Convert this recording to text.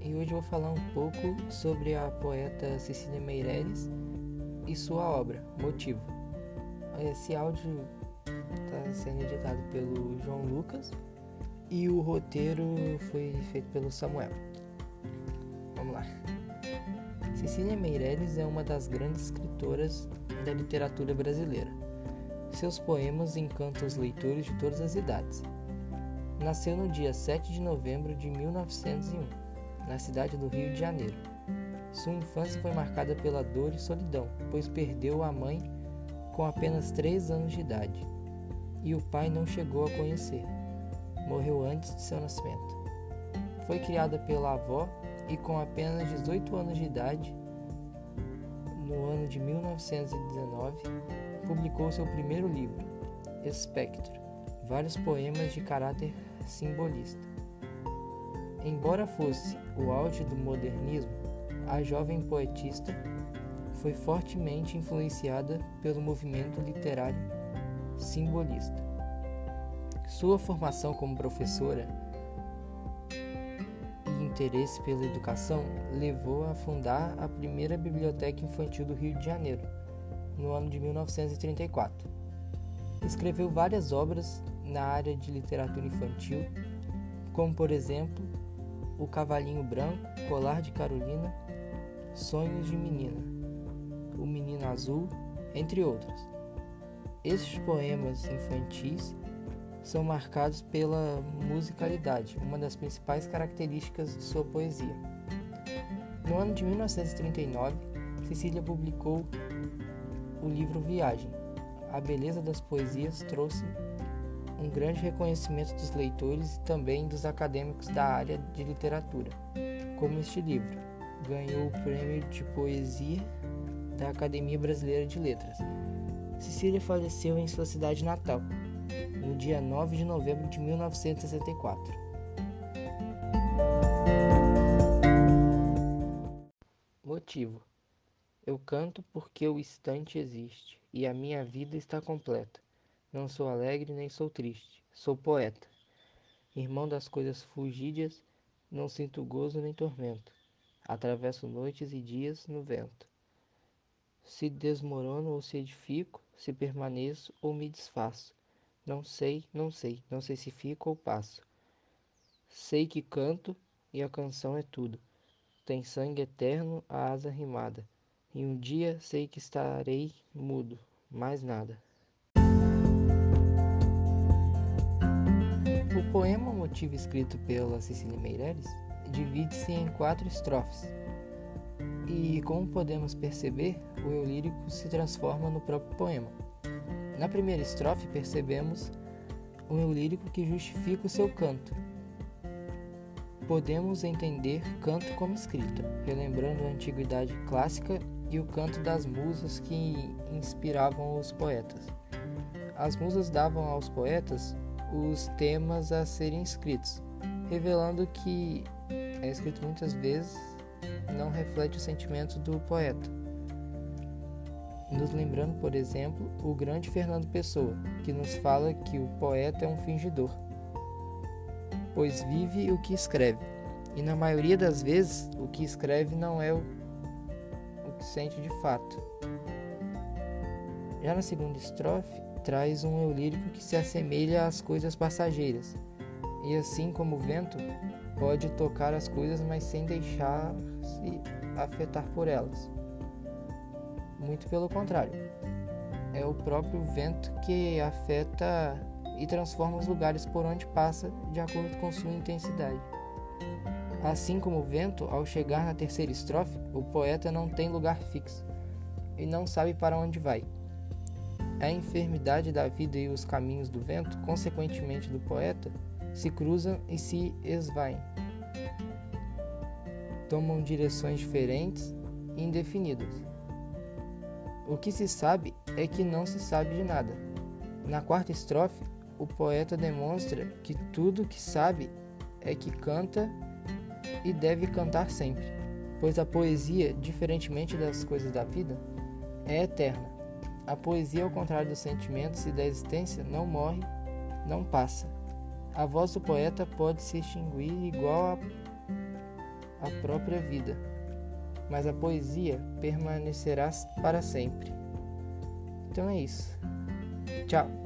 E hoje vou falar um pouco sobre a poeta Cecília Meirelles e sua obra, Motivo. Esse áudio está sendo editado pelo João Lucas e o roteiro foi feito pelo Samuel. Vamos lá. Cecília Meirelles é uma das grandes escritoras da literatura brasileira. Seus poemas encantam os leitores de todas as idades. Nasceu no dia 7 de novembro de 1901 na cidade do Rio de Janeiro. Sua infância foi marcada pela dor e solidão, pois perdeu a mãe com apenas 3 anos de idade e o pai não chegou a conhecer. Morreu antes de seu nascimento. Foi criada pela avó e com apenas 18 anos de idade, no ano de 1919, publicou seu primeiro livro, Espectro, vários poemas de caráter simbolista. Embora fosse o auge do modernismo, a jovem poetista foi fortemente influenciada pelo movimento literário simbolista. Sua formação como professora e interesse pela educação levou a fundar a primeira biblioteca infantil do Rio de Janeiro, no ano de 1934. Escreveu várias obras na área de literatura infantil, como por exemplo o Cavalinho Branco, Colar de Carolina, Sonhos de Menina, O Menino Azul, entre outros. Estes poemas infantis são marcados pela musicalidade, uma das principais características de sua poesia. No ano de 1939, Cecília publicou o livro Viagem. A beleza das poesias trouxe um grande reconhecimento dos leitores e também dos acadêmicos da área de literatura, como este livro ganhou o prêmio de poesia da Academia Brasileira de Letras. Cecília faleceu em sua cidade natal, no dia 9 de novembro de 1964. Motivo: Eu canto porque o instante existe e a minha vida está completa. Não sou alegre nem sou triste, sou poeta. Irmão das coisas fugídias, não sinto gozo nem tormento. Atravesso noites e dias no vento. Se desmorono ou se edifico, se permaneço ou me desfaço. Não sei, não sei, não sei se fico ou passo. Sei que canto e a canção é tudo. Tem sangue eterno a asa rimada. E um dia sei que estarei mudo, mais nada. Motivo escrito pela Cecília Meirelles divide-se em quatro estrofes. E como podemos perceber, o eu lírico se transforma no próprio poema. Na primeira estrofe percebemos um eu lírico que justifica o seu canto. Podemos entender canto como escrita, relembrando a antiguidade clássica e o canto das musas que inspiravam os poetas. As musas davam aos poetas os temas a serem escritos, revelando que é escrito muitas vezes não reflete o sentimento do poeta. Nos lembrando, por exemplo, o grande Fernando Pessoa, que nos fala que o poeta é um fingidor, pois vive o que escreve, e na maioria das vezes o que escreve não é o, o que sente de fato. Já na segunda estrofe, traz um eu lírico que se assemelha às coisas passageiras. E assim como o vento, pode tocar as coisas, mas sem deixar-se afetar por elas. Muito pelo contrário. É o próprio vento que afeta e transforma os lugares por onde passa de acordo com sua intensidade. Assim como o vento, ao chegar na terceira estrofe, o poeta não tem lugar fixo e não sabe para onde vai. A enfermidade da vida e os caminhos do vento, consequentemente do poeta, se cruzam e se esvaem. Tomam direções diferentes e indefinidas. O que se sabe é que não se sabe de nada. Na quarta estrofe, o poeta demonstra que tudo que sabe é que canta e deve cantar sempre, pois a poesia, diferentemente das coisas da vida, é eterna a poesia, ao contrário dos sentimentos e da existência, não morre, não passa. A voz do poeta pode se extinguir igual a própria vida, mas a poesia permanecerá para sempre. Então é isso. Tchau.